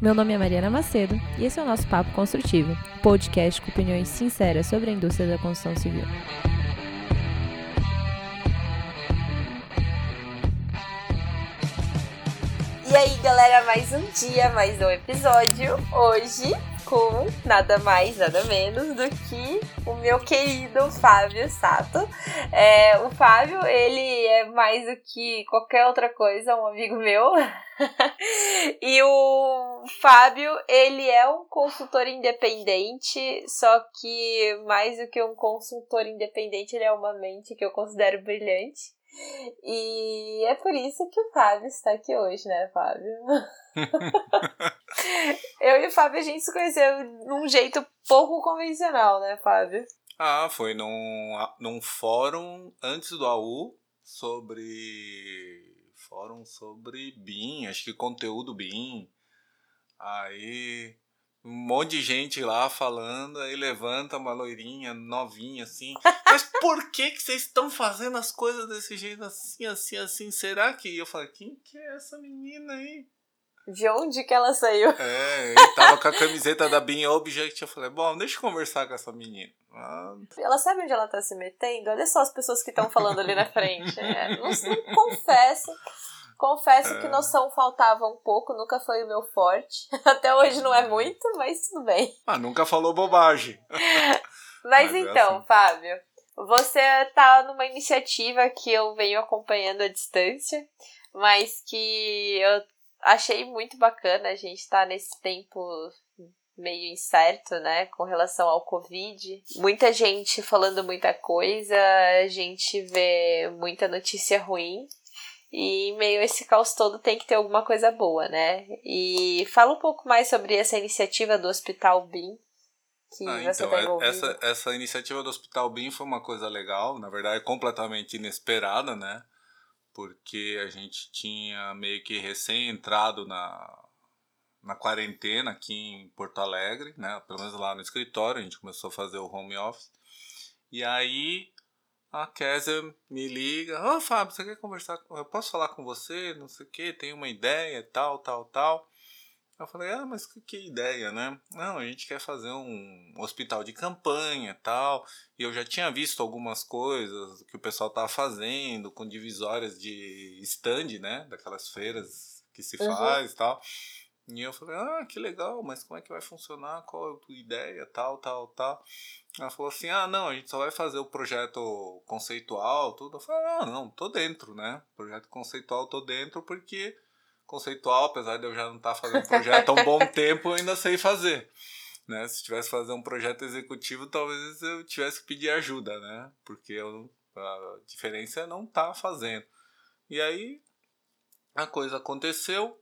Meu nome é Mariana Macedo e esse é o nosso Papo Construtivo, podcast com opiniões sinceras sobre a indústria da construção civil. E aí, galera, mais um dia, mais um episódio. Hoje com nada mais, nada menos do que o meu querido Fábio Sato. É, o Fábio, ele é mais do que qualquer outra coisa, um amigo meu. e o Fábio, ele é um consultor independente, só que mais do que um consultor independente, ele é uma mente que eu considero brilhante. E é por isso que o Fábio está aqui hoje, né, Fábio? eu e o Fábio, a gente se conheceu num jeito pouco convencional, né, Fábio? Ah, foi num, num fórum antes do AU sobre. Fórum sobre BIM, acho que conteúdo BIM. Aí um monte de gente lá falando, aí levanta uma loirinha novinha assim. Mas por que que vocês estão fazendo as coisas desse jeito assim, assim, assim? Será que? E eu falei, quem que é essa menina aí? De onde que ela saiu? É, ele tava com a camiseta da Bean Object. Eu falei, bom, deixa eu conversar com essa menina. Ah. Ela sabe onde ela tá se metendo? Olha só as pessoas que estão falando ali na frente. É, não, não confesso Confesso é. que noção faltava um pouco, nunca foi o meu forte. Até hoje não é muito, mas tudo bem. Ah, nunca falou bobagem. mas, mas, é então, é assim. Fábio, você tá numa iniciativa que eu venho acompanhando à distância, mas que eu achei muito bacana. A gente tá nesse tempo meio incerto, né, com relação ao Covid. Muita gente falando muita coisa, a gente vê muita notícia ruim. E meio a esse caos todo tem que ter alguma coisa boa, né? E fala um pouco mais sobre essa iniciativa do Hospital BIM. Que ah, você então, tá essa, essa iniciativa do Hospital BIM foi uma coisa legal, na verdade completamente inesperada, né? Porque a gente tinha meio que recém entrado na, na quarentena aqui em Porto Alegre, né? Pelo menos lá no escritório, a gente começou a fazer o home office. E aí a Kézia me liga, ô oh, Fábio, você quer conversar? Eu posso falar com você? Não sei o que, tem uma ideia, tal, tal, tal. Eu falei, ah, mas que, que ideia, né? Não, a gente quer fazer um hospital de campanha tal. E eu já tinha visto algumas coisas que o pessoal tava fazendo, com divisórias de stand, né? Daquelas feiras que se uhum. faz tal. E eu falei, ah, que legal, mas como é que vai funcionar? Qual é a tua ideia? Tal, tal, tal. Ela falou assim, ah, não, a gente só vai fazer o projeto conceitual, tudo. Eu falei, ah, não, tô dentro, né? Projeto conceitual tô dentro porque conceitual, apesar de eu já não estar tá fazendo projeto há um bom tempo, eu ainda sei fazer. Né? Se tivesse que fazer um projeto executivo, talvez eu tivesse que pedir ajuda, né? Porque eu, a diferença é não estar tá fazendo. E aí a coisa aconteceu,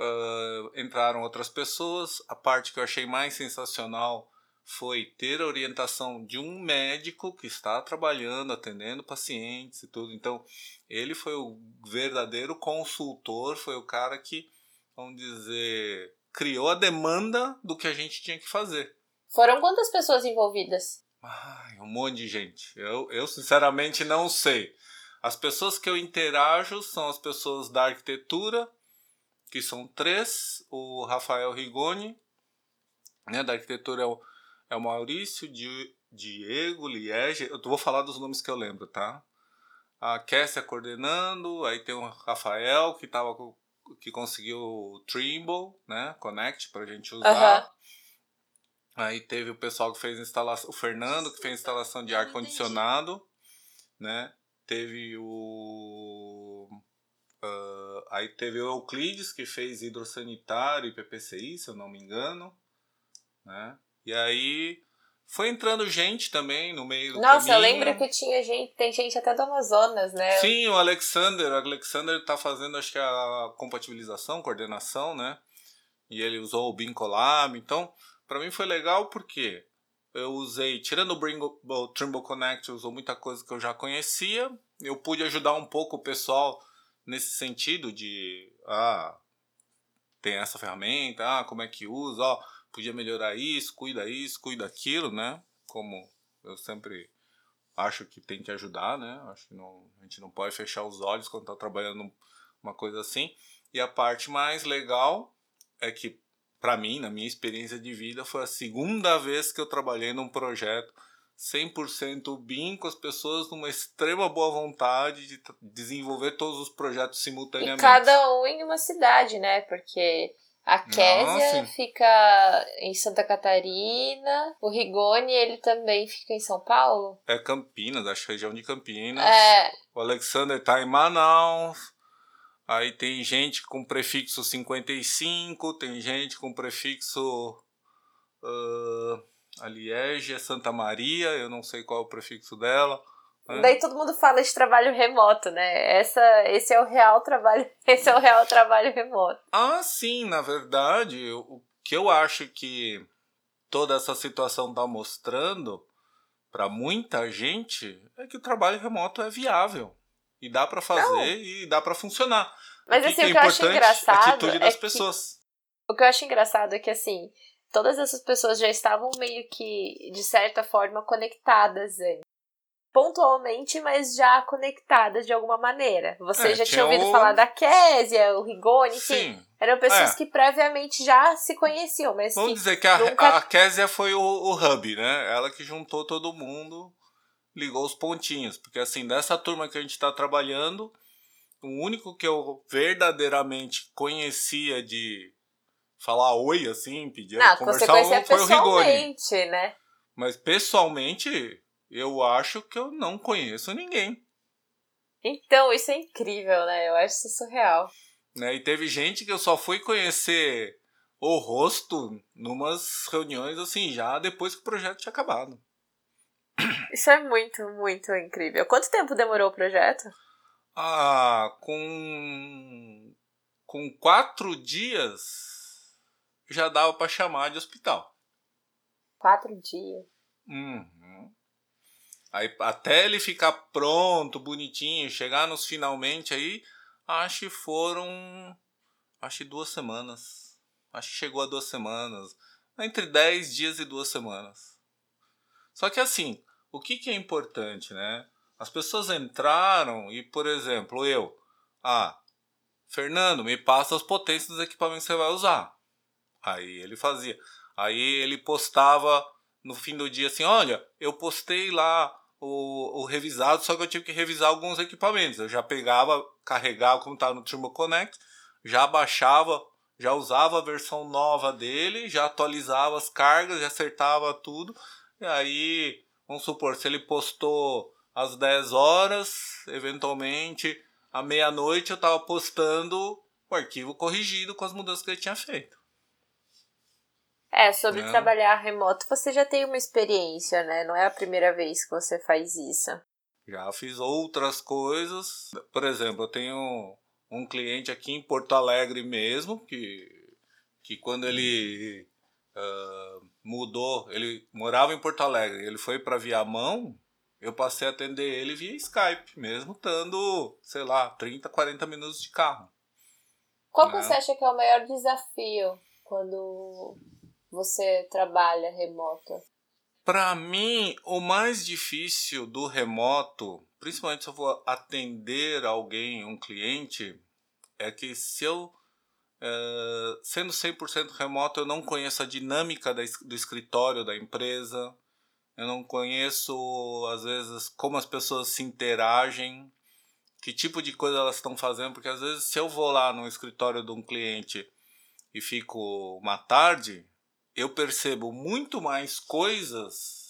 uh, entraram outras pessoas. A parte que eu achei mais sensacional foi ter a orientação de um médico que está trabalhando, atendendo pacientes e tudo. Então, ele foi o verdadeiro consultor, foi o cara que, vamos dizer, criou a demanda do que a gente tinha que fazer. Foram quantas pessoas envolvidas? Ai, um monte de gente. Eu, eu sinceramente não sei. As pessoas que eu interajo são as pessoas da arquitetura, que são três, o Rafael Rigoni, né, da arquitetura é o, é o Maurício, Di, Diego, Liege, eu vou falar dos nomes que eu lembro, tá? A Kessia coordenando, aí tem o Rafael que tava que conseguiu o Trimble, né, Connect pra gente usar. Uhum. Aí teve o pessoal que fez instalação, o Fernando que fez instalação de ar condicionado, né? Teve o Uh, aí teve o Euclides, que fez hidrossanitário e PPCI, se eu não me engano. Né? E aí foi entrando gente também no meio do Nossa, caminho. eu lembro que tinha gente, tem gente até do Amazonas, né? Sim, o Alexander, o Alexander está fazendo acho que a compatibilização, coordenação, né? E ele usou o BIM Collab, então para mim foi legal porque eu usei, tirando o, Bringo, o Trimble Connect, usou muita coisa que eu já conhecia, eu pude ajudar um pouco o pessoal nesse sentido de ah, tem essa ferramenta, ah, como é que usa, ó, podia melhorar isso, cuida isso, cuida aquilo, né? Como eu sempre acho que tem que ajudar, né? Acho que não, a gente não pode fechar os olhos quando está trabalhando uma coisa assim. E a parte mais legal é que para mim, na minha experiência de vida, foi a segunda vez que eu trabalhei num projeto 100% BIM com as pessoas numa extrema boa vontade de desenvolver todos os projetos simultaneamente. E cada um em uma cidade, né? Porque a Késia fica em Santa Catarina, o Rigoni ele também fica em São Paulo. É Campinas, acho que é região de Campinas. É. O Alexander tá em Manaus. Aí tem gente com prefixo 55, tem gente com prefixo. Uh, a Liege é Santa Maria, eu não sei qual é o prefixo dela. Né? Daí todo mundo fala de trabalho remoto, né? Essa, esse é o real trabalho, esse é o real trabalho remoto. Ah, sim, na verdade, o que eu acho que toda essa situação está mostrando para muita gente é que o trabalho remoto é viável e dá para fazer não. e dá para funcionar. Mas o que assim, que é o que eu acho engraçado a atitude das é. Que, o que eu acho engraçado é que assim, todas essas pessoas já estavam meio que de certa forma conectadas antes. Pontualmente, mas já conectadas de alguma manéira. Você é, já tinha ouvido o... falar da Késia, o Rigoni, Sim. eram pessoas é. que previamente já se conheciam, mas Vamos dizer que a, nunca... a Késia foi o, o hub, né? Ela que juntou todo mundo, ligou os pontinhos. Porque assim, dessa turma que a gente está trabalhando, o único que eu verdadeiramente conhecia de falar oi, assim, pedir Não, conversar foi o Rigoni. né? Mas pessoalmente, eu acho que eu não conheço ninguém. Então, isso é incrível, né? Eu acho isso surreal. Né? E teve gente que eu só fui conhecer o rosto numas reuniões assim, já depois que o projeto tinha acabado. Isso é muito, muito incrível. Quanto tempo demorou o projeto? Ah, com com quatro dias já dava para chamar de hospital. Quatro dias. Uhum. Aí até ele ficar pronto, bonitinho, chegar nos finalmente aí, acho que foram acho que duas semanas. Acho que chegou a duas semanas. Entre dez dias e duas semanas. Só que assim, o que, que é importante, né? As pessoas entraram e, por exemplo, eu, ah, Fernando, me passa as potências dos equipamentos que você vai usar. Aí ele fazia. Aí ele postava no fim do dia assim: olha, eu postei lá o, o revisado, só que eu tive que revisar alguns equipamentos. Eu já pegava, carregava como estava no Turbo Connect, já baixava, já usava a versão nova dele, já atualizava as cargas, já acertava tudo. E aí, vamos supor, se ele postou às 10 horas, eventualmente à meia-noite eu estava postando o arquivo corrigido com as mudanças que ele tinha feito. É, sobre é. trabalhar remoto, você já tem uma experiência, né? Não é a primeira vez que você faz isso. Já fiz outras coisas. Por exemplo, eu tenho um cliente aqui em Porto Alegre mesmo, que, que quando ele uh, mudou, ele morava em Porto Alegre, ele foi para Viamão, eu passei a atender ele via Skype, mesmo estando, sei lá, 30, 40 minutos de carro. Qual né? que você acha que é o maior desafio quando você trabalha remoto? Para mim, o mais difícil do remoto, principalmente se eu vou atender alguém, um cliente, é que se eu, é, sendo 100% remoto, eu não conheço a dinâmica do escritório da empresa, eu não conheço, às vezes, como as pessoas se interagem, que tipo de coisa elas estão fazendo, porque às vezes se eu vou lá no escritório de um cliente e fico uma tarde, eu percebo muito mais coisas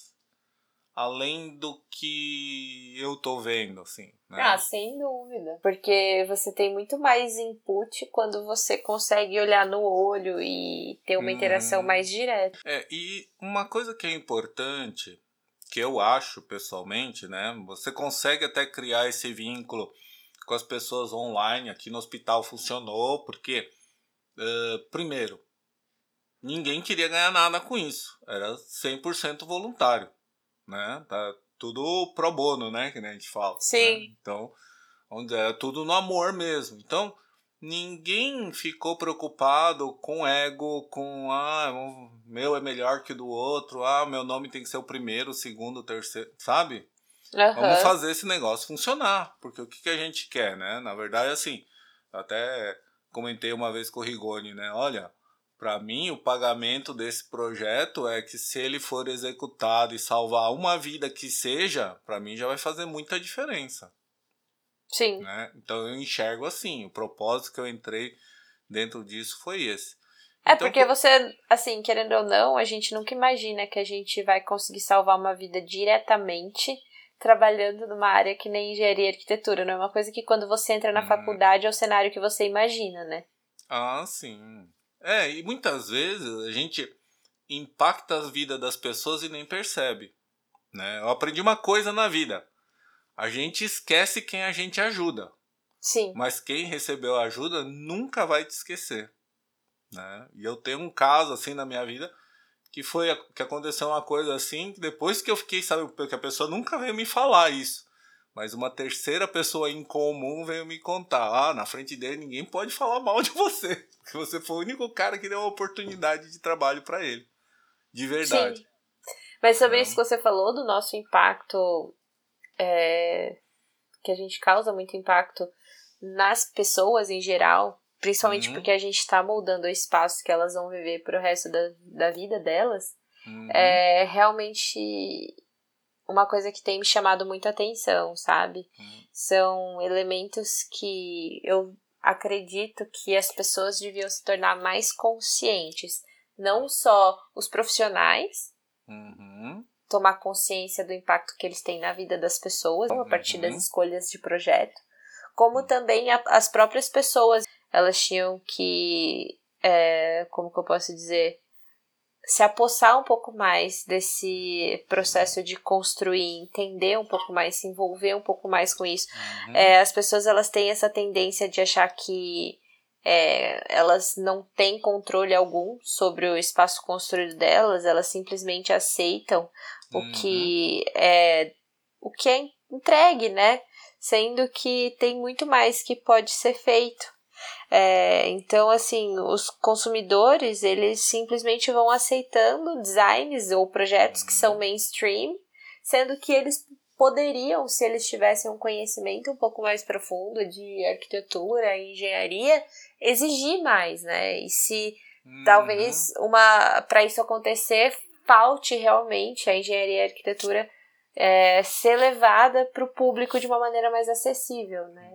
além do que eu tô vendo, assim. Né? Ah, sem dúvida. Porque você tem muito mais input quando você consegue olhar no olho e ter uma interação hum. mais direta. É, e uma coisa que é importante, que eu acho pessoalmente, né? Você consegue até criar esse vínculo com as pessoas online. Aqui no hospital funcionou, porque, uh, primeiro, ninguém queria ganhar nada com isso. Era 100% voluntário, né? Tá tudo pro bono, né? Que a gente fala. Né? Sim. Né? Então, onde é tudo no amor mesmo. Então, ninguém ficou preocupado com ego, com ah, meu é melhor que o do outro, ah, meu nome tem que ser o primeiro, o segundo, o terceiro, sabe? Uhum. Vamos fazer esse negócio funcionar, porque o que, que a gente quer, né? Na verdade, assim, até comentei uma vez com o Rigoni, né? Olha, Para mim, o pagamento desse projeto é que se ele for executado e salvar uma vida que seja, para mim já vai fazer muita diferença. Sim. Né? Então eu enxergo assim, o propósito que eu entrei dentro disso foi esse. É então, porque você, assim, querendo ou não, a gente nunca imagina que a gente vai conseguir salvar uma vida diretamente trabalhando numa área que nem engenharia e arquitetura. Não é uma coisa que quando você entra na hum. faculdade é o cenário que você imagina, né? Ah, sim. É, e muitas vezes a gente impacta a vida das pessoas e nem percebe. Né? Eu aprendi uma coisa na vida. A gente esquece quem a gente ajuda. Sim. Mas quem recebeu ajuda nunca vai te esquecer. Né? E eu tenho um caso assim na minha vida que foi que aconteceu uma coisa assim, depois que eu fiquei, sabe, que a pessoa nunca veio me falar isso. Mas uma terceira pessoa em comum veio me contar: ah, na frente dele ninguém pode falar mal de você. Porque você foi o único cara que deu uma oportunidade de trabalho para ele. De verdade. Sim. Mas sobre então, isso que você falou do nosso impacto, é, que a gente causa muito impacto nas pessoas em geral, principalmente uhum. porque a gente está moldando o espaço que elas vão viver pro resto da, da vida delas, uhum. é realmente uma coisa que tem me chamado muita atenção, sabe? Uhum. São elementos que eu acredito que as pessoas deviam se tornar mais conscientes. Não só os profissionais, uhum. tomar consciência do impacto que eles têm na vida das pessoas, a partir das uhum. escolhas de projeto, como também a, as próprias pessoas. Elas tinham que, é, como que eu posso dizer, se apossar um pouco mais desse processo de construir, entender um pouco mais, se envolver um pouco mais com isso. Uhum. É, as pessoas elas têm essa tendência de achar que é, elas não têm controle algum sobre o espaço construído delas, elas simplesmente aceitam uhum. o que é o que é entregue, né? Sendo que tem muito mais que pode ser feito. É, então, assim, os consumidores, eles simplesmente vão aceitando designs ou projetos que são mainstream, sendo que eles poderiam, se eles tivessem um conhecimento um pouco mais profundo de arquitetura e engenharia, exigir mais, né? E se uhum. talvez uma para isso acontecer, falte realmente a engenharia e a arquitetura é, ser levada para o público de uma maneira mais acessível, né?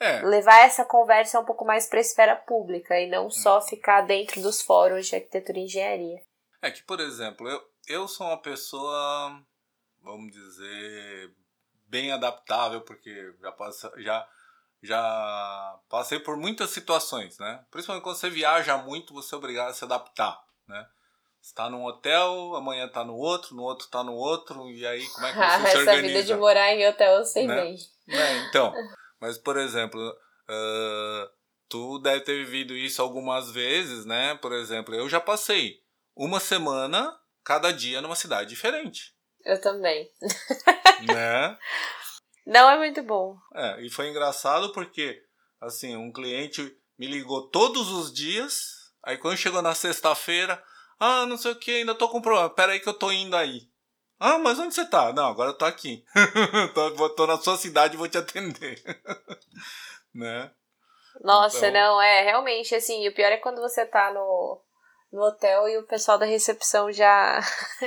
É. Levar essa conversa um pouco mais para a esfera pública e não só hum. ficar dentro dos fóruns de arquitetura e engenharia. É que, por exemplo, eu, eu sou uma pessoa, vamos dizer, bem adaptável, porque já, passa, já, já passei por muitas situações, né? Principalmente quando você viaja muito, você é obrigado a se adaptar, né? Está num hotel, amanhã está no outro, no outro está no outro, e aí como é que você ah, se organiza? Essa vida de morar em hotel eu sei né? bem. É, então, mas por exemplo, uh, tu deve ter vivido isso algumas vezes, né? Por exemplo, eu já passei uma semana, cada dia numa cidade diferente. Eu também. né? Não é muito bom. É, e foi engraçado porque, assim, um cliente me ligou todos os dias, aí quando chegou na sexta-feira, ah, não sei o que, ainda tô com problema. Pera aí que eu tô indo aí. Ah, mas onde você tá? Não, agora eu tô aqui. tô, tô na sua cidade e vou te atender. né? Nossa, então... não, é, realmente, assim, o pior é quando você tá no, no hotel e o pessoal da recepção já.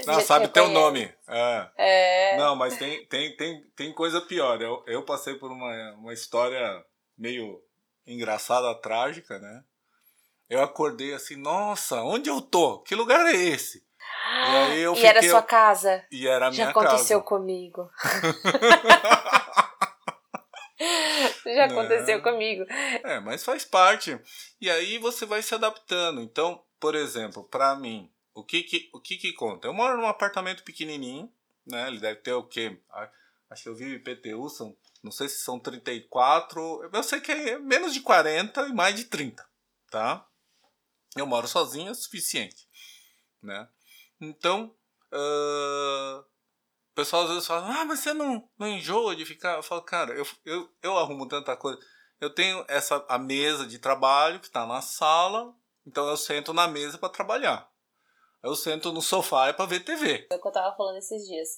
Não, já sabe teu nome. É. é. Não, mas tem, tem, tem, tem coisa pior. Eu, eu passei por uma, uma história meio engraçada, trágica, né? Eu acordei assim, nossa, onde eu tô? Que lugar é esse? E, aí eu e fiquei, era sua casa? E era a minha Já aconteceu casa. comigo. Já aconteceu comigo. É, mas faz parte. E aí você vai se adaptando. Então, por exemplo, para mim, o que que, o que que conta? Eu moro num apartamento pequenininho, né? Ele deve ter o quê? Acho que eu vi IPTU, são, não sei se são 34, eu sei que é menos de 40 e mais de 30, tá? Eu moro sozinho é suficiente, né? Então, uh, o pessoal às vezes fala, ah, mas você não, não enjoa de ficar? Eu falo, cara, eu, eu, eu arrumo tanta coisa. Eu tenho essa a mesa de trabalho que está na sala, então eu sento na mesa para trabalhar. Eu sento no sofá para ver TV. É o que eu tava falando esses dias.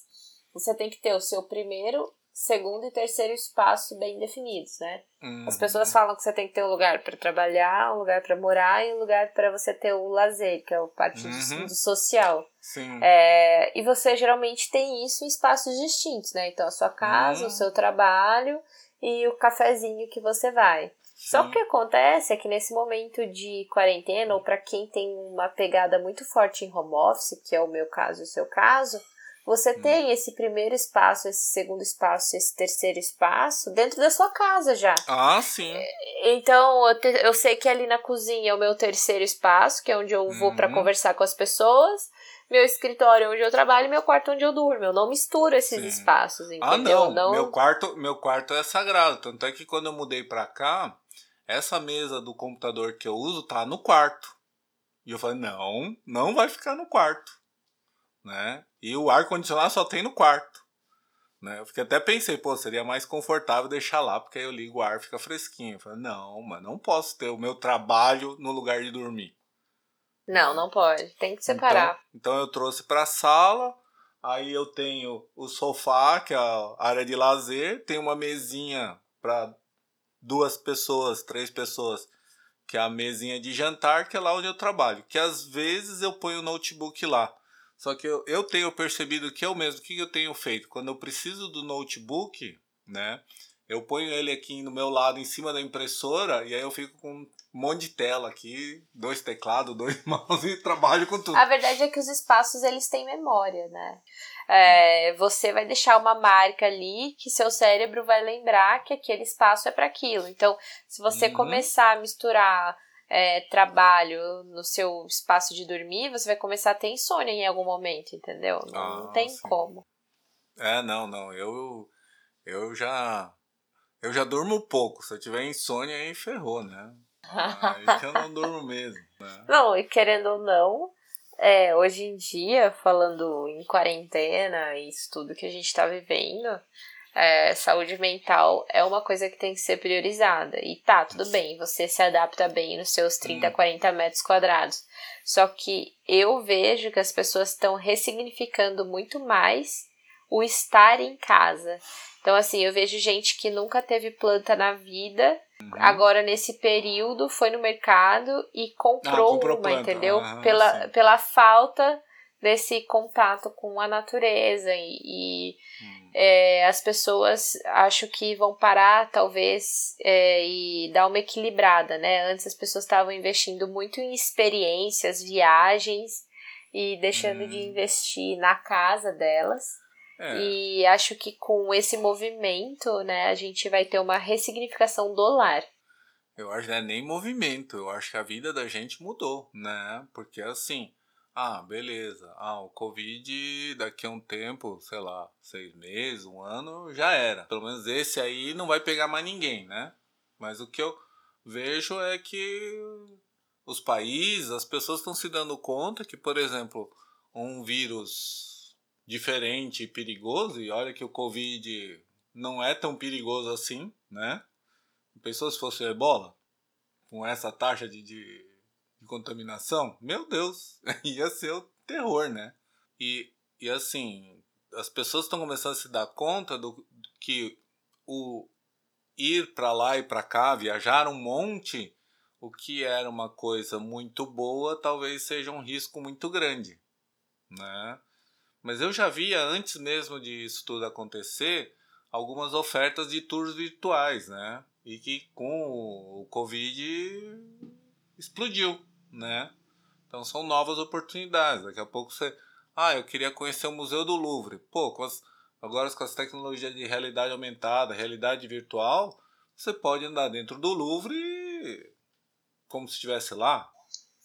Você tem que ter o seu primeiro segundo e terceiro espaço bem definidos, né? Uhum. As pessoas falam que você tem que ter um lugar para trabalhar, um lugar para morar e um lugar para você ter o lazer, que é o parte Uhum. do social. Sim. É, e você geralmente tem isso em espaços distintos, né? Então a sua casa, Hum. o seu trabalho e o cafezinho que você vai. Só que o que acontece é que nesse momento de quarentena, ou para quem tem uma pegada muito forte em home office, que é o meu caso e o seu caso, você Hum. tem esse primeiro espaço, esse segundo espaço, esse terceiro espaço dentro da sua casa já. Ah, sim. Então, eu, te- eu sei que ali na cozinha é o meu terceiro espaço, que é onde eu vou para Uhum. conversar com as pessoas. Meu escritório é onde eu trabalho e meu quarto é onde eu durmo. Eu não misturo esses Sim. espaços, Ah, entendeu? não. Meu quarto, meu quarto é sagrado. Tanto é que quando eu mudei pra cá, essa mesa do computador que eu uso tá no quarto. E eu falei, não, não vai ficar no quarto. Né? E o ar-condicionado só tem no quarto. Né? Eu fiquei, até pensei, pô, seria mais confortável deixar lá, porque aí eu ligo o ar fica fresquinho. Eu falei, não, mas não posso ter o meu trabalho no lugar de dormir. Não, não pode. Tem que separar. Então, então eu trouxe para a sala. Aí eu tenho o sofá, que é a área de lazer, tem uma mesinha para duas pessoas, três pessoas, que é a mesinha de jantar, que é lá onde eu trabalho. Que às vezes eu ponho o notebook lá. Só que eu, eu tenho percebido que eu mesmo, o que eu tenho feito? Quando eu preciso do notebook, né? Eu ponho ele aqui no meu lado, em cima da impressora, e aí eu fico com um monte de tela aqui, dois teclados, dois mouse e trabalho com tudo. A verdade é que os espaços, eles têm memória, né? É, você vai deixar uma marca ali que seu cérebro vai lembrar que aquele espaço é para aquilo. Então, se você Uhum. começar a misturar é, trabalho no seu espaço de dormir, você vai começar a ter insônia em algum momento, entendeu? Não, não Ah, tem sim. como. É, não, não. Eu eu já eu já durmo pouco. Se eu tiver insônia aí ferrou, né? Aí eu não durmo mesmo, né? Não, e querendo ou não, é, hoje em dia, falando em quarentena e isso tudo que a gente tá vivendo, é, saúde mental é uma coisa que tem que ser priorizada. E tá, tudo bem, você se adapta bem nos seus 30, Hum. 40 metros quadrados. Só que eu vejo que as pessoas estão ressignificando muito mais o estar em casa. Então, assim, eu vejo gente que nunca teve planta na vida, Uhum. agora nesse período foi no mercado e comprou, Ah, comprou uma, planta. entendeu? Aham, pela, sim. pela falta desse contato com a natureza e, e, Hum. é, as pessoas acho que vão parar talvez é, e dar uma equilibrada, né? Antes as pessoas estavam investindo muito em experiências, viagens e deixando de Hum. investir na casa delas. É, E acho que com esse movimento, né, a gente vai ter uma ressignificação do lar. eu acho que não é nem movimento. Eu acho que a vida da gente mudou, né? Porque assim, ah, beleza. Ah, o Covid daqui a um tempo, sei lá, seis meses, um ano, já era. Pelo menos esse aí não vai pegar mais ninguém, né? Mas o que eu vejo é que os países, as pessoas estão se dando conta que, por exemplo, um vírus diferente e perigoso, e olha que o Covid não é tão perigoso assim, né? Pensou se fosse o ebola? Com essa taxa de, de, de contaminação? Meu Deus, ia ser o terror, né? E, e assim, as pessoas estão começando a se dar conta do que o ir para lá e para cá, viajar um monte, o que era uma coisa muito boa, talvez seja um risco muito grande, né? Mas eu já via antes mesmo disso tudo acontecer algumas ofertas de tours virtuais, né? E que com o Covid explodiu, né? Então são novas oportunidades. Daqui a pouco você, ah, eu queria conhecer o Museu do Louvre. Pô, com as, agora com as tecnologias de realidade aumentada, realidade virtual, você pode andar dentro do Louvre como se estivesse lá,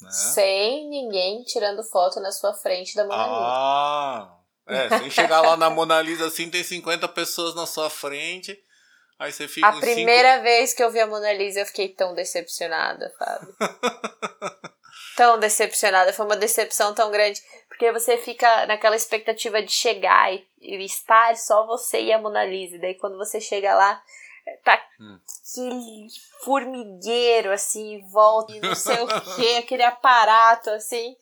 né? Sem ninguém tirando foto na sua frente da Mona Lisa. Ah, é, sem chegar lá na Mona Lisa assim, tem 50 pessoas na sua frente, aí você fica A primeira vez que eu vi a Mona Lisa, eu fiquei tão decepcionada, Fábio. tão decepcionada. Foi uma decepção tão grande. Porque você fica naquela expectativa de chegar e, e estar só você e a Mona Lisa. E daí quando você chega lá, tá Hum. aquele formigueiro assim, em volta, e não sei o que, aquele aparato assim.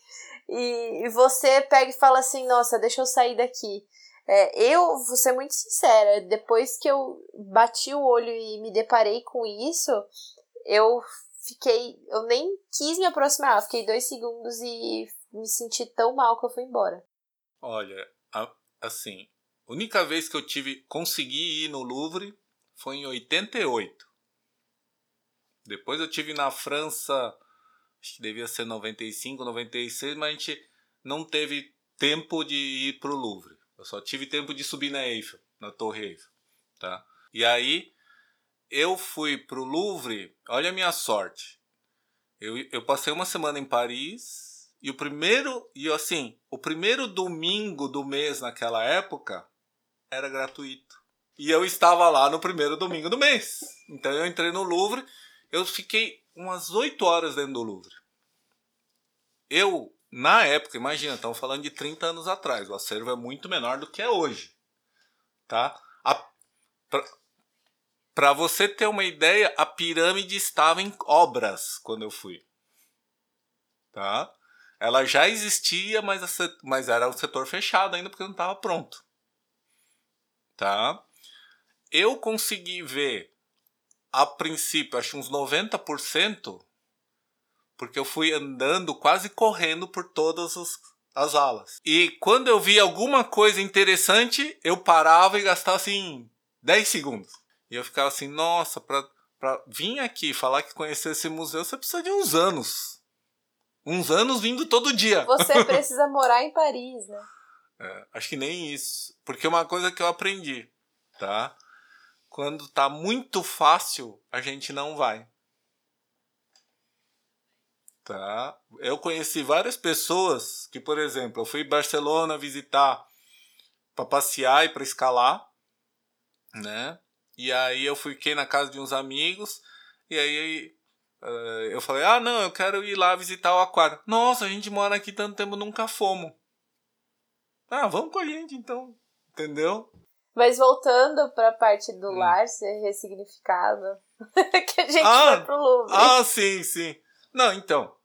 E, e você pega e fala assim, nossa, deixa eu sair daqui. É, eu vou ser muito sincera, depois que eu bati o olho e me deparei com isso, eu fiquei. Eu nem quis me aproximar, fiquei dois segundos e me senti tão mal que eu fui embora. Olha, assim, a única vez que eu tive consegui ir no Louvre foi em 88. Depois eu tive na França, acho que devia ser 95, 96, mas a gente não teve tempo de ir pro Louvre. Eu só tive tempo de subir na Eiffel, na Torre Eiffel, tá? E aí eu fui pro Louvre, olha a minha sorte. Eu, eu passei uma semana em Paris e o primeiro, e assim, o primeiro domingo do mês naquela época era gratuito. E eu estava lá no primeiro domingo do mês. Então eu entrei no Louvre, eu fiquei umas 8 horas dentro do Louvre. Eu, na época, imagina, estamos falando de 30 anos atrás, o acervo é muito menor do que é hoje. Tá? Para você ter uma ideia, a pirâmide estava em obras quando eu fui. Tá? Ela já existia, mas, a, mas era o setor fechado ainda porque não estava pronto. Tá? Eu consegui ver, a princípio, acho uns 90%, porque eu fui andando, quase correndo por todas as, as alas. E quando eu vi alguma coisa interessante, eu parava e gastava assim 10 segundos. E eu ficava assim, nossa, pra, pra vir aqui falar que conhecer esse museu, você precisa de uns anos. Uns anos vindo todo dia. Você precisa morar em Paris, né? É, acho que nem isso. Porque é uma coisa que eu aprendi, tá? Quando tá muito fácil, a gente não vai. Tá? Eu conheci várias pessoas que, por exemplo, eu fui em Barcelona visitar para passear e para escalar, né? E aí eu fiquei na casa de uns amigos e aí uh, eu falei: "Ah, não, eu quero ir lá visitar o aquário". Nossa, a gente mora aqui tanto tempo, nunca fomos. Ah, vamos com a gente então, entendeu? Mas voltando para a parte do hum. lar ser ressignificado, que a gente ah, foi pro Louvre. Ah, sim, sim. Não, então,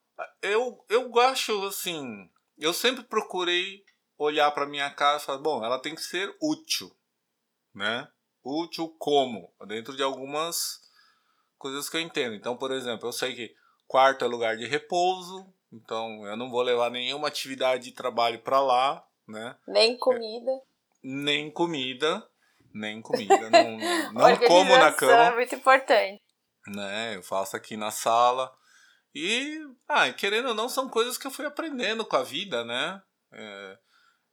eu eu acho assim, eu sempre procurei olhar para minha casa e falar, bom, ela tem que ser útil, né? útil como? Dentro de algumas coisas que eu entendo. Então, por exemplo, eu sei que quarto é lugar de repouso, então eu não vou levar nenhuma atividade de trabalho para lá, né? Nem comida. É, nem comida, nem comida. não não como na cama. é muito importante. Né? Eu faço aqui na sala. E, ah, querendo ou não, são coisas que eu fui aprendendo com a vida, né? É,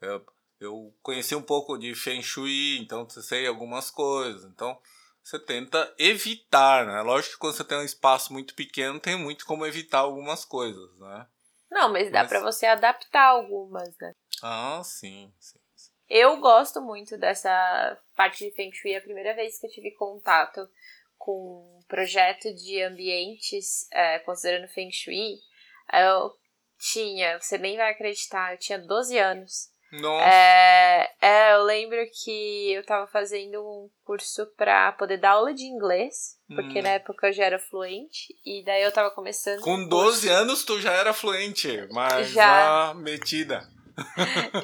eu, eu conheci um pouco de Feng Shui, então sei algumas coisas. Então você tenta evitar, né? Lógico que quando você tem um espaço muito pequeno, tem muito como evitar algumas coisas, né? Não, mas dá mas... para você adaptar algumas, né? Ah, sim, sim, sim. Eu gosto muito dessa parte de Feng Shui. A primeira vez que eu tive contato com um projeto de ambientes, é, considerando Feng Shui, eu tinha, você nem vai acreditar, eu tinha 12 anos. Nossa. É, é, eu lembro que eu tava fazendo um curso pra poder dar aula de inglês, porque hum. na época eu já era fluente, e daí eu tava começando. Com 12 anos tu já era fluente, mas já metida.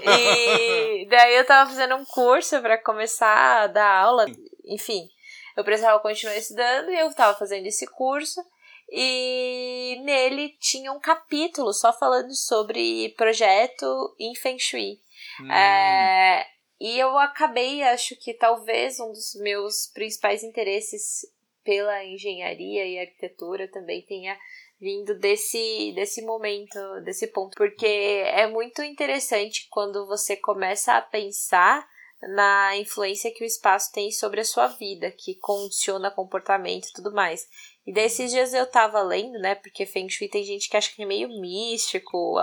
e daí eu tava fazendo um curso para começar a dar aula, enfim, eu precisava continuar estudando e eu tava fazendo esse curso. E nele tinha um capítulo só falando sobre projeto em Feng Shui. Hum. É, e eu acabei, acho que talvez um dos meus principais interesses pela engenharia e arquitetura também tenha vindo desse, desse momento, desse ponto, porque é muito interessante quando você começa a pensar na influência que o espaço tem sobre a sua vida, que condiciona comportamento e tudo mais. E desses dias eu tava lendo, né, porque Feng Shui tem gente que acha que é meio místico,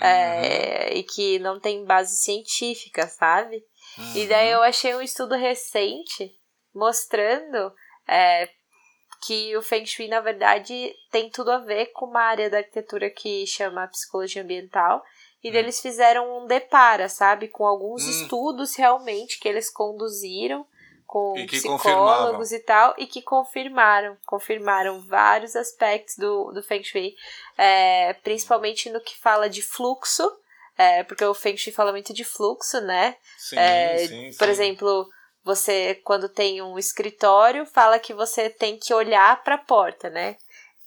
é, uhum. e que não tem base científica, sabe? Uhum. E daí eu achei um estudo recente mostrando é, que o Feng Shui, na verdade, tem tudo a ver com uma área da arquitetura que chama psicologia ambiental. E uhum. eles fizeram um depara, sabe? Com alguns hum. estudos realmente que eles conduziram com psicólogos e tal, e que confirmaram, confirmaram vários aspectos do, do Feng Shui, é, principalmente no que fala de fluxo, É, porque o Feng Shui fala muito de fluxo, né? Sim, é, sim, sim. Por exemplo, você, quando tem um escritório, fala que você tem que olhar para a porta, né?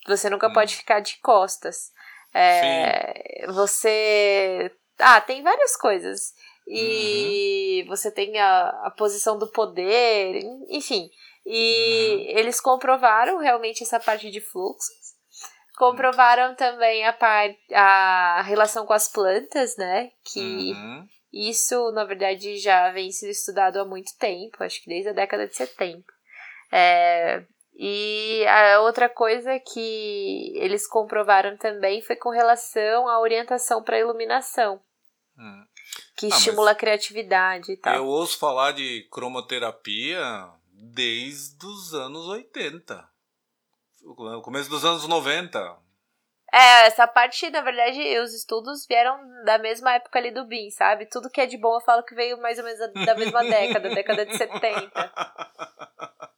Você nunca hum. pode ficar de costas. É, você. Ah, tem várias coisas. E uhum. você tem a, a posição do poder, enfim. E uhum. eles comprovaram realmente essa parte de fluxos. Comprovaram também a, par, a relação com as plantas, né? Que uhum. isso, na verdade, já vem sendo estudado há muito tempo, acho que desde a década de 70. É, e a outra coisa que eles comprovaram também foi com relação à orientação para iluminação. Hum. Que ah, estimula a criatividade e tal. Eu ouço falar de cromoterapia desde os anos 80 no começo dos anos 90. É, essa parte, na verdade, os estudos vieram da mesma época ali do BIM, sabe? Tudo que é de bom eu falo que veio mais ou menos da mesma década, década de 70.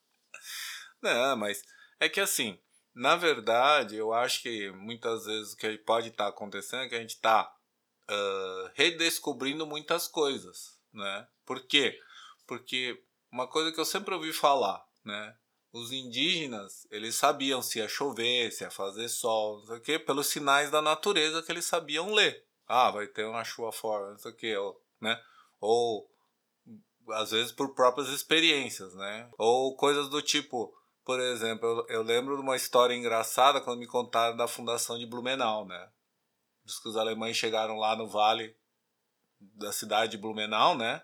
Não, mas é que assim, na verdade, eu acho que muitas vezes o que pode estar tá acontecendo é que a gente está uh, redescobrindo muitas coisas, né? Por quê? Porque uma coisa que eu sempre ouvi falar, né? os indígenas, eles sabiam se ia chover, se ia fazer sol, não sei o quê, pelos sinais da natureza que eles sabiam ler. Ah, vai ter uma chuva fora, não sei o quê, ou, né? Ou às vezes por próprias experiências, né? Ou coisas do tipo, por exemplo, eu, eu lembro de uma história engraçada quando me contaram da fundação de Blumenau, né? Diz que os alemães chegaram lá no vale da cidade de Blumenau, né?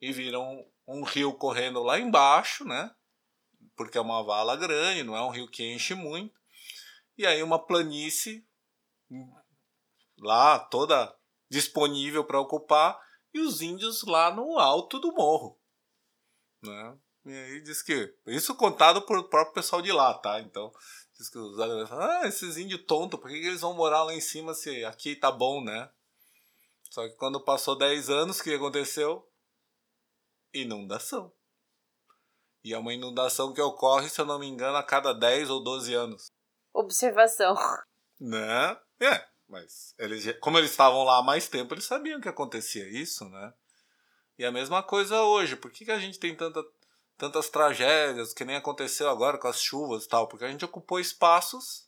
E viram um rio correndo lá embaixo, né? porque é uma vala grande, não é um rio que enche muito. E aí uma planície lá toda disponível para ocupar e os índios lá no alto do morro, né? E aí diz que isso contado por próprio pessoal de lá, tá? Então diz que os alemães falam, ah, esses índios tontos, por que, que eles vão morar lá em cima se aqui tá bom, né? Só que quando passou 10 anos, o que aconteceu? Inundação. E é uma inundação que ocorre, se eu não me engano, a cada 10 ou 12 anos. Observação. Né? É, mas eles, como eles estavam lá há mais tempo, eles sabiam que acontecia isso, né? E a mesma coisa hoje. Por que, que a gente tem tanta, tantas tragédias, que nem aconteceu agora com as chuvas e tal? Porque a gente ocupou espaços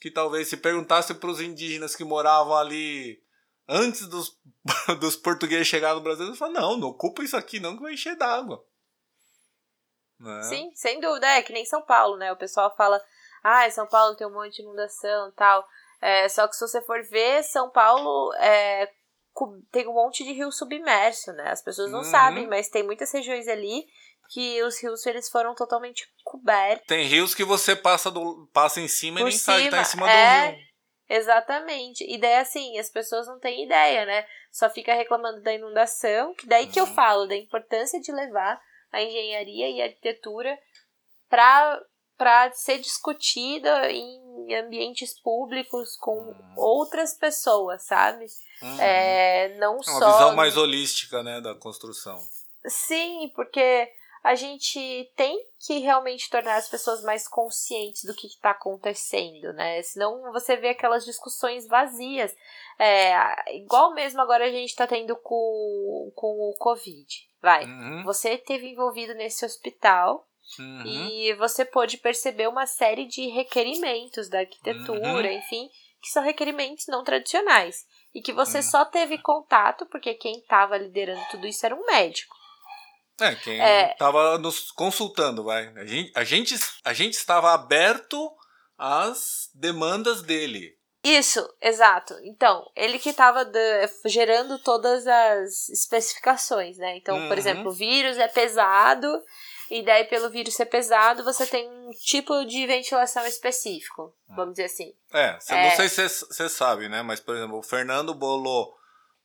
que talvez se perguntasse para os indígenas que moravam ali antes dos, dos portugueses chegarem no Brasil, eles falaram, não, não ocupa isso aqui não que vai encher d'água. Né? Sim, sem dúvida. É que nem São Paulo, né? O pessoal fala, ah, São Paulo tem um monte de inundação e tal. É, só que se você for ver, São Paulo é, tem um monte de rio submerso, né? As pessoas não uhum. sabem, mas tem muitas regiões ali que os rios eles foram totalmente cobertos. Tem rios que você passa, do, passa em cima Por e nem cima, sabe que tá em cima é, do rio. Exatamente. E daí, assim, as pessoas não têm ideia, né? Só fica reclamando da inundação, que daí uhum. que eu uhum. falo da importância de levar a engenharia e a arquitetura para ser discutida em ambientes públicos com uhum. outras pessoas, sabe? Uhum. É, não é só. Uma visão mais holística, né, da construção. Sim, porque a gente tem que realmente tornar as pessoas mais conscientes do que está acontecendo, né? Senão você vê aquelas discussões vazias. É, igual mesmo agora a gente está tendo com, com o Covid. Vai. Uhum. Você teve envolvido nesse hospital uhum. e você pôde perceber uma série de requerimentos da arquitetura, uhum. enfim, que são requerimentos não tradicionais. E que você uhum. só teve contato porque quem estava liderando tudo isso era um médico. É, quem estava é... nos consultando, vai. A gente, a, gente, a gente estava aberto às demandas dele. Isso, exato. Então, ele que estava gerando todas as especificações, né? Então, uhum. por exemplo, o vírus é pesado, e daí pelo vírus ser pesado, você tem um tipo de ventilação específico, vamos dizer assim. É, é... não sei se você sabe, né? Mas, por exemplo, o Fernando bolou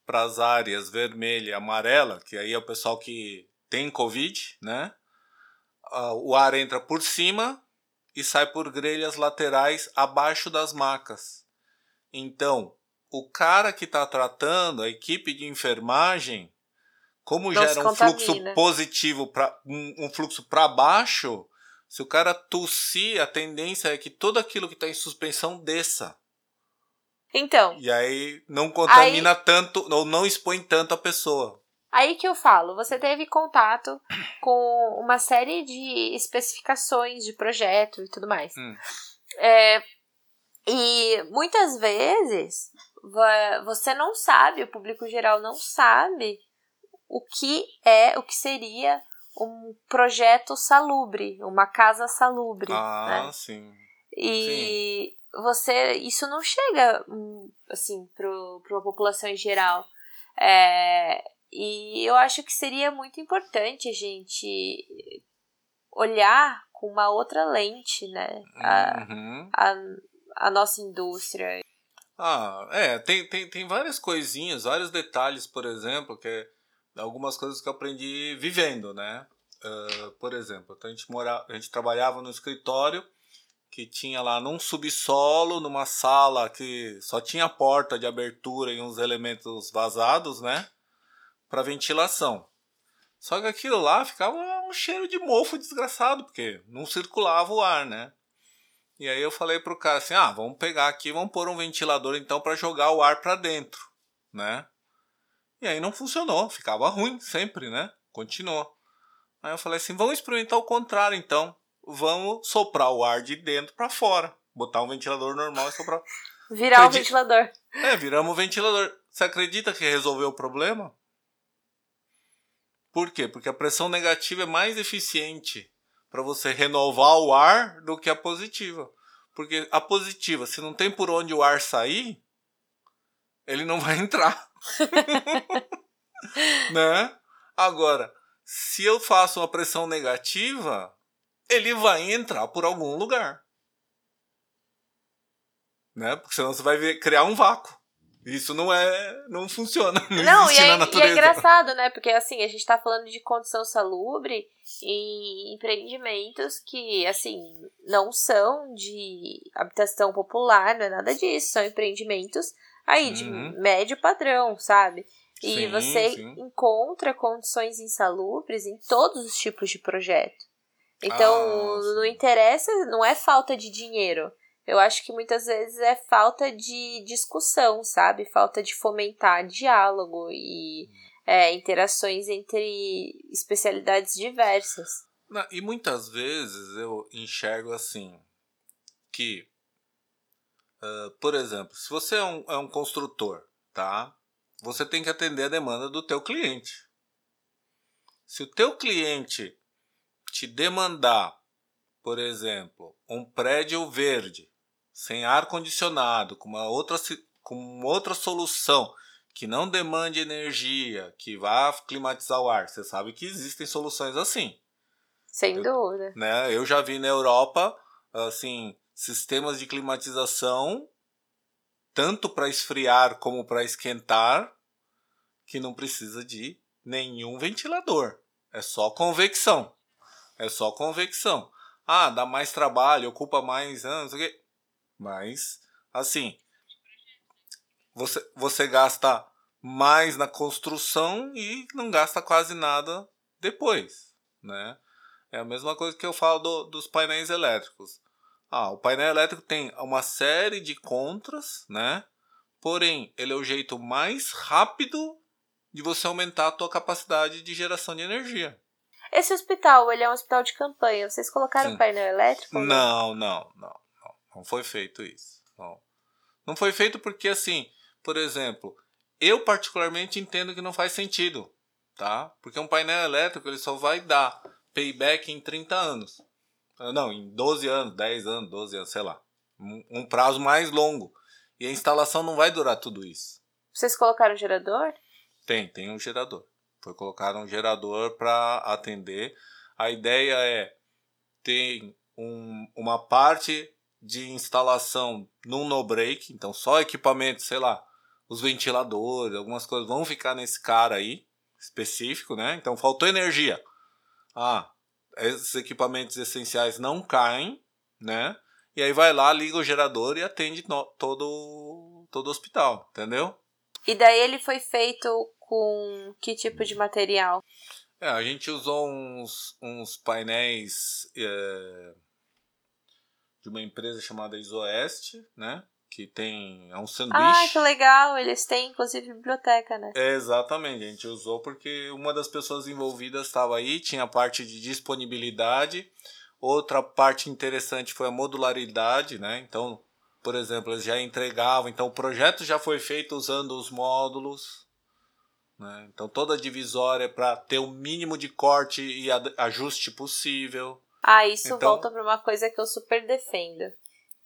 para as áreas vermelha e amarela, que aí é o pessoal que tem Covid, né? Uh, o ar entra por cima e sai por grelhas laterais abaixo das macas. Então, o cara que está tratando, a equipe de enfermagem, como Não gera um fluxo positivo, pra, um, um fluxo para baixo, se o cara tossir, a tendência é que tudo aquilo que está em suspensão desça. Então. E aí não contamina aí, tanto, ou não expõe tanto a pessoa. Aí que eu falo, você teve contato com uma série de especificações de projeto e tudo mais. Hum. É, e muitas vezes você não sabe, o público geral não sabe o que é, o que seria um projeto salubre, uma casa salubre. Ah, né? sim. E sim. você, isso não chega hum, assim para a população em geral. É, e eu acho que seria muito importante a gente olhar com uma outra lente, né? A, uhum. a, a nossa indústria. Ah, é, tem, tem, tem várias coisinhas, vários detalhes, por exemplo, que é algumas coisas que eu aprendi vivendo, né? Uh, por exemplo, a gente, mora, a gente trabalhava no escritório que tinha lá num subsolo, numa sala que só tinha porta de abertura e uns elementos vazados, né? Para ventilação. Só que aquilo lá ficava um cheiro de mofo desgraçado, porque não circulava o ar, né? E aí eu falei pro cara assim: "Ah, vamos pegar aqui, vamos pôr um ventilador então para jogar o ar para dentro", né? E aí não funcionou, ficava ruim sempre, né? Continuou. Aí eu falei assim: vamos experimentar o contrário então. Vamos soprar o ar de dentro para fora. Botar um ventilador normal e soprar. Virar o ventilador. É, viramos o ventilador. Você acredita que resolveu o problema? Por quê? Porque a pressão negativa é mais eficiente para você renovar o ar do que a positiva. Porque a positiva, se não tem por onde o ar sair, ele não vai entrar. né? Agora, se eu faço uma pressão negativa, ele vai entrar por algum lugar. Né? Porque senão você vai criar um vácuo. Isso não é. não funciona. Não, não e, é, e é engraçado, né? Porque assim, a gente tá falando de condição salubre em empreendimentos que, assim, não são de habitação popular, não é nada disso. São empreendimentos aí de uhum. médio padrão, sabe? E sim, você sim. encontra condições insalubres em todos os tipos de projeto. Então, ah, não interessa, não é falta de dinheiro. Eu acho que muitas vezes é falta de discussão, sabe? Falta de fomentar diálogo e é, interações entre especialidades diversas. Não, e muitas vezes eu enxergo assim que Uh, por exemplo, se você é um, é um construtor, tá? Você tem que atender a demanda do teu cliente. Se o teu cliente te demandar, por exemplo, um prédio verde, sem ar condicionado, com uma outra, com outra solução que não demande energia, que vá climatizar o ar, você sabe que existem soluções assim. Sem eu, dúvida. Né? Eu já vi na Europa, assim, sistemas de climatização, tanto para esfriar como para esquentar, que não precisa de nenhum ventilador. É só convecção. É só convecção. Ah, dá mais trabalho, ocupa mais anos, mas assim, você, você gasta mais na construção e não gasta quase nada depois, né? É a mesma coisa que eu falo do, dos painéis elétricos. Ah, o painel elétrico tem uma série de contras, né? Porém, ele é o jeito mais rápido de você aumentar a tua capacidade de geração de energia. Esse hospital, ele é um hospital de campanha. Vocês colocaram Sim. painel elétrico? Não, não, não, não. Foi feito isso. Não. não foi feito porque, assim, por exemplo, eu particularmente entendo que não faz sentido, tá? Porque um painel elétrico ele só vai dar payback em 30 anos. Ah, não, em 12 anos, 10 anos, 12 anos, sei lá. Um, um prazo mais longo. E a instalação não vai durar tudo isso. Vocês colocaram gerador? Tem, tem um gerador. Foi colocado um gerador para atender. A ideia é ter um, uma parte de instalação num no-break, então só equipamento, sei lá, os ventiladores, algumas coisas vão ficar nesse cara aí, específico, né? Então faltou energia. Ah, esses equipamentos essenciais não caem, né? E aí vai lá, liga o gerador e atende no, todo, todo o hospital, entendeu? E daí ele foi feito com que tipo de material? É, a gente usou uns, uns painéis é, de uma empresa chamada Isoeste, né? que tem. É um sanduíche. Ah, que legal! Eles têm, inclusive, biblioteca, né? É, exatamente, a gente usou porque uma das pessoas envolvidas estava aí, tinha a parte de disponibilidade. Outra parte interessante foi a modularidade, né? Então, por exemplo, eles já entregavam, então o projeto já foi feito usando os módulos. Né? Então toda a divisória é para ter o mínimo de corte e ajuste possível. Ah, isso então, volta para uma coisa que eu super defendo,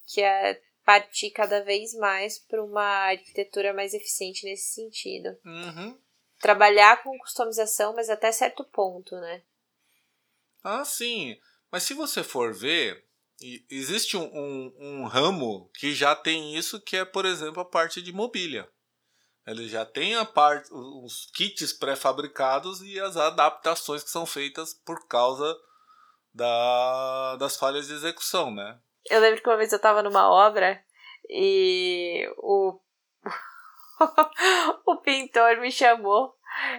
que é partir cada vez mais para uma arquitetura mais eficiente nesse sentido. Uhum. Trabalhar com customização, mas até certo ponto, né? Ah, sim. Mas se você for ver, existe um, um, um ramo que já tem isso, que é, por exemplo, a parte de mobília. Ele já tem a parte, os kits pré-fabricados e as adaptações que são feitas por causa da, das falhas de execução, né? Eu lembro que uma vez eu estava numa obra e o, o pintor me chamou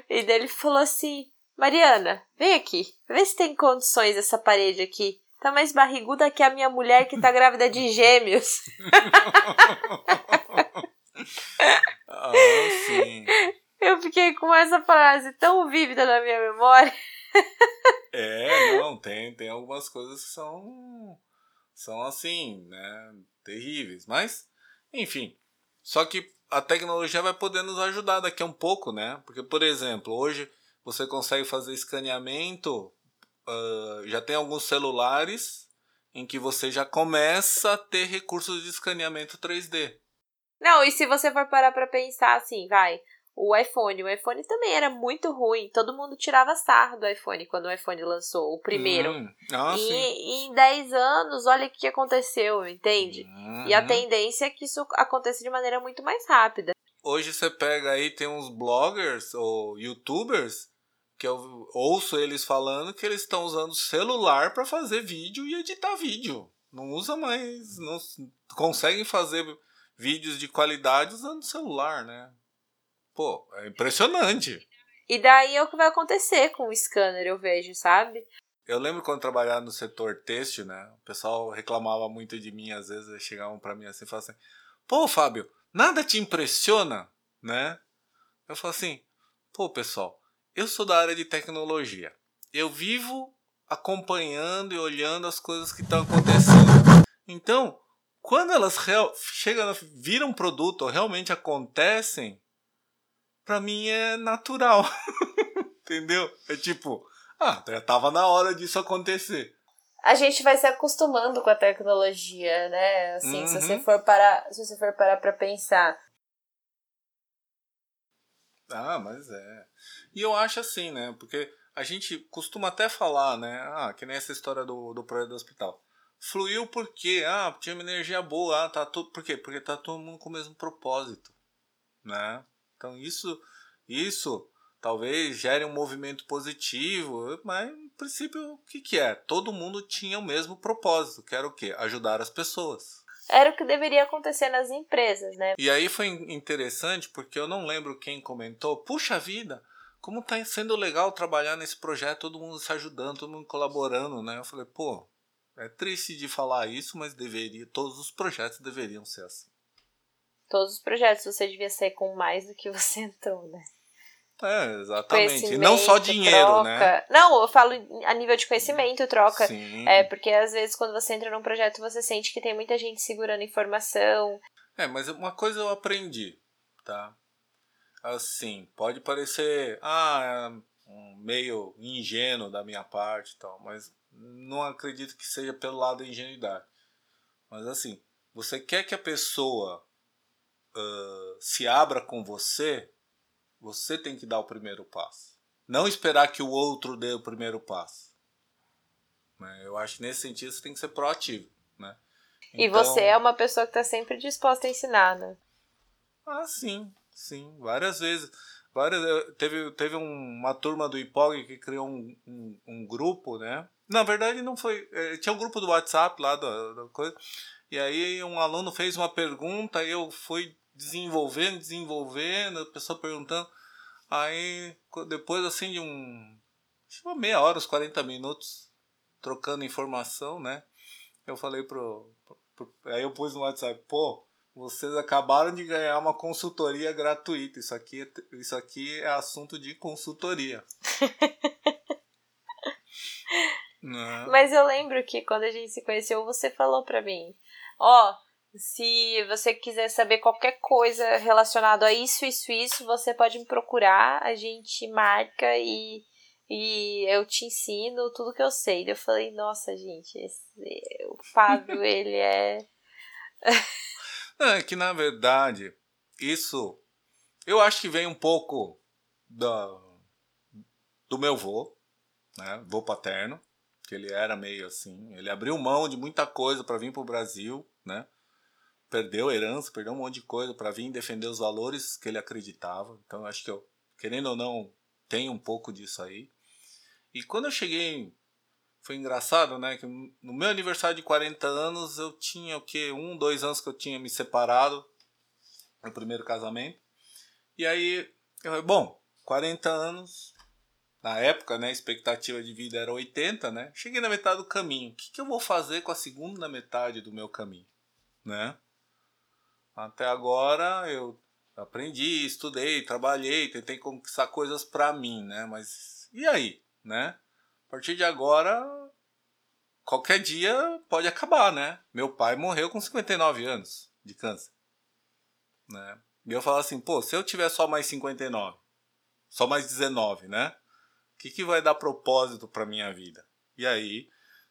e dele falou assim: Mariana, vem aqui, vê se tem condições essa parede aqui. Tá mais barriguda que a minha mulher que tá grávida de gêmeos. ah, sim. Eu fiquei com essa frase tão vívida na minha memória. É, não, tem, tem algumas coisas que são, são assim, né, terríveis. Mas, enfim, só que a tecnologia vai poder nos ajudar daqui a um pouco, né? Porque, por exemplo, hoje você consegue fazer escaneamento, uh, já tem alguns celulares em que você já começa a ter recursos de escaneamento 3D. Não, e se você for parar para pensar assim, vai, o iPhone. O iPhone também era muito ruim. Todo mundo tirava sarro do iPhone quando o iPhone lançou, o primeiro. Hum, ah, e, e, em 10 anos, olha o que aconteceu, entende? Uhum. E a tendência é que isso aconteça de maneira muito mais rápida. Hoje você pega aí, tem uns bloggers ou youtubers que eu ouço eles falando que eles estão usando celular para fazer vídeo e editar vídeo. Não usa mais, não conseguem fazer vídeos de qualidade usando celular, né? Pô, é impressionante. E daí é o que vai acontecer com o scanner, eu vejo, sabe? Eu lembro quando trabalhava no setor têxtil, né? O pessoal reclamava muito de mim, às vezes chegavam para mim assim e falavam assim: pô, Fábio, nada te impressiona, né? Eu falo assim: pô, pessoal, eu sou da área de tecnologia. Eu vivo acompanhando e olhando as coisas que estão acontecendo. Então, quando elas chegam, viram produto ou realmente acontecem, para mim é natural. Entendeu? É tipo, ah, já tava na hora disso acontecer. A gente vai se acostumando com a tecnologia, né? Assim, uhum. se você uhum. for parar, se você for parar para pensar. Ah, mas é. E eu acho assim, né? Porque a gente costuma até falar, né? Ah, que nem essa história do, do projeto do hospital. Fluiu porque, ah, tinha uma energia boa, ah, tá tudo. Por quê? Porque tá todo mundo com o mesmo propósito, né? Então isso, isso talvez gere um movimento positivo, mas no princípio o que, que é? Todo mundo tinha o mesmo propósito, que era o quê? Ajudar as pessoas. Era o que deveria acontecer nas empresas, né? E aí foi interessante porque eu não lembro quem comentou, puxa vida, como tá sendo legal trabalhar nesse projeto, todo mundo se ajudando, todo mundo colaborando, né? Eu falei, pô, é triste de falar isso, mas deveria, todos os projetos deveriam ser assim todos os projetos você devia ser com mais do que você entrou, né? É, exatamente. E não só dinheiro, troca. né? Não, eu falo a nível de conhecimento, troca. Sim. É, porque às vezes quando você entra num projeto, você sente que tem muita gente segurando informação. É, mas uma coisa eu aprendi, tá? Assim, pode parecer, ah, é um meio ingênuo da minha parte e tal, mas não acredito que seja pelo lado da ingenuidade. Mas assim, você quer que a pessoa uh, se abra com você, você tem que dar o primeiro passo. Não esperar que o outro dê o primeiro passo. Né? Eu acho que nesse sentido você tem que ser proativo. Né? Então, e você é uma pessoa que está sempre disposta a ensinar, né? Ah, sim, sim, várias vezes. Várias, teve, teve uma turma do IPOG que criou um, um, um grupo, né? Na verdade, não foi. É, tinha um grupo do WhatsApp lá da, da coisa. E aí um aluno fez uma pergunta, eu fui desenvolvendo, desenvolvendo, a pessoa perguntando. Aí depois assim de um. Uma meia hora, uns 40 minutos, trocando informação, né? Eu falei pro, pro. Aí eu pus no WhatsApp, pô, vocês acabaram de ganhar uma consultoria gratuita. Isso aqui, é, isso aqui é assunto de consultoria. Mas eu lembro que quando a gente se conheceu, você falou pra mim: Ó, oh, se você quiser saber qualquer coisa relacionada a isso, isso, isso, você pode me procurar, a gente marca e, e eu te ensino tudo que eu sei. Eu falei, nossa, gente, esse, o Fábio, ele é. é que na verdade, isso eu acho que vem um pouco da, do meu vô, né? Vô paterno, que ele era meio assim. Ele abriu mão de muita coisa para vir para o Brasil, né? Perdeu herança, perdeu um monte de coisa para vir defender os valores que ele acreditava. Então acho que eu, querendo ou não, tenho um pouco disso aí. E quando eu cheguei, foi engraçado, né? Que no meu aniversário de 40 anos eu tinha o que? Um, dois anos que eu tinha me separado no primeiro casamento. E aí eu falei, bom, 40 anos, na época, né, a expectativa de vida era 80, né? Cheguei na metade do caminho. O que, que eu vou fazer com a segunda metade do meu caminho, né? Até agora eu aprendi, estudei, trabalhei, tentei conquistar coisas para mim, né? Mas e aí, né? A partir de agora, qualquer dia pode acabar, né? Meu pai morreu com 59 anos de câncer, né? E eu falo assim, pô, se eu tiver só mais 59, só mais 19, né? O que, que vai dar propósito para minha vida? E aí,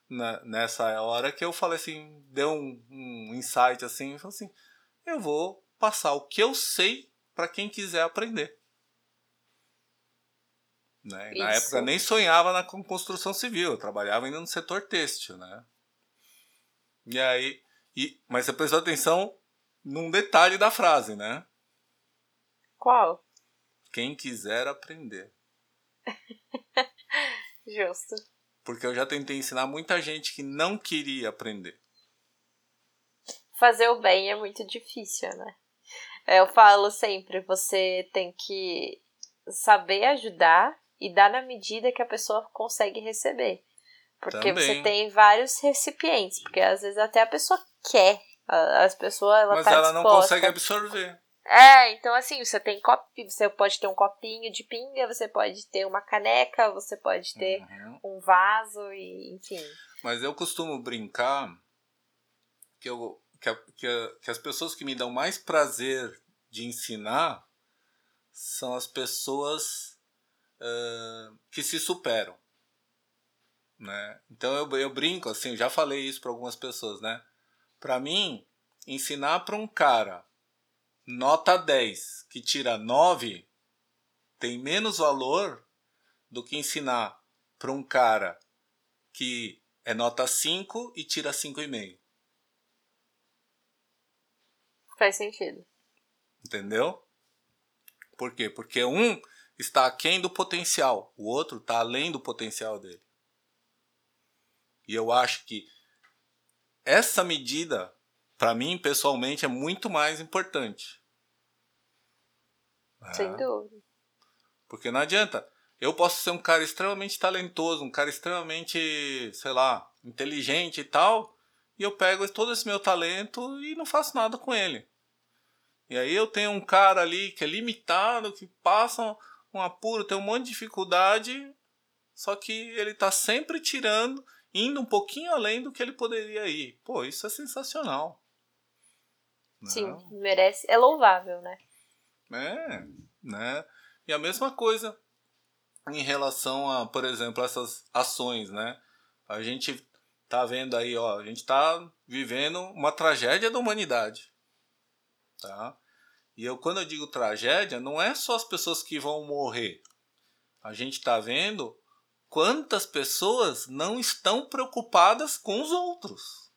na, nessa hora que eu falei assim, deu um, um insight assim, falei assim, eu vou passar o que eu sei para quem quiser aprender. Né? Na época nem sonhava na construção civil, eu trabalhava ainda no setor têxtil, né? E aí, e, mas você prestou atenção num detalhe da frase, né? Qual? Quem quiser aprender. Justo. Porque eu já tentei ensinar muita gente que não queria aprender fazer o bem é muito difícil, né? Eu falo sempre, você tem que saber ajudar e dar na medida que a pessoa consegue receber. Porque Também. você tem vários recipientes, porque às vezes até a pessoa quer, as pessoas ela Mas tá ela disposta. não consegue absorver. É, então assim, você tem copo, você pode ter um copinho de pinga, você pode ter uma caneca, você pode ter uhum. um vaso e enfim. Mas eu costumo brincar que eu que, a, que, a, que as pessoas que me dão mais prazer de ensinar são as pessoas uh, que se superam. Né? Então eu, eu brinco assim, eu já falei isso para algumas pessoas, né? Para mim, ensinar para um cara nota 10 que tira 9 tem menos valor do que ensinar para um cara que é nota 5 e tira 5,5. Faz sentido. Entendeu? Por quê? Porque um está aquém do potencial, o outro está além do potencial dele. E eu acho que essa medida, para mim, pessoalmente, é muito mais importante. Sem é. dúvida. Porque não adianta. Eu posso ser um cara extremamente talentoso, um cara extremamente, sei lá, inteligente e tal, e eu pego todo esse meu talento e não faço nada com ele. E aí eu tenho um cara ali que é limitado, que passa um apuro, tem um monte de dificuldade, só que ele está sempre tirando, indo um pouquinho além do que ele poderia ir. Pô, isso é sensacional. Sim, não? merece. É louvável, né? É, né? E a mesma coisa em relação a, por exemplo, essas ações, né? A gente tá vendo aí, ó, a gente tá vivendo uma tragédia da humanidade. Tá? E eu, quando eu digo tragédia, não é só as pessoas que vão morrer. A gente está vendo quantas pessoas não estão preocupadas com os outros.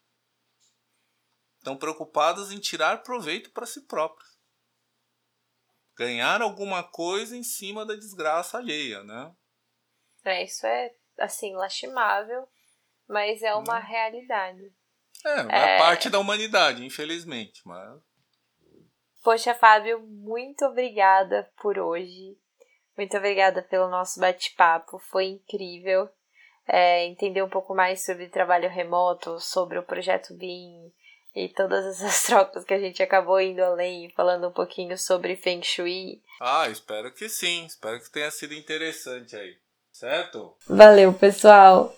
Estão preocupadas em tirar proveito para si próprios. Ganhar alguma coisa em cima da desgraça alheia, né? É, isso é, assim, lastimável mas é uma realidade. É, é, é parte da humanidade, infelizmente. Mas... Poxa, Fábio, muito obrigada por hoje. Muito obrigada pelo nosso bate-papo, foi incrível. É, entender um pouco mais sobre trabalho remoto, sobre o projeto BIM, e todas essas trocas que a gente acabou indo além, falando um pouquinho sobre Feng Shui. Ah, espero que sim. Espero que tenha sido interessante aí. Certo? Valeu, pessoal.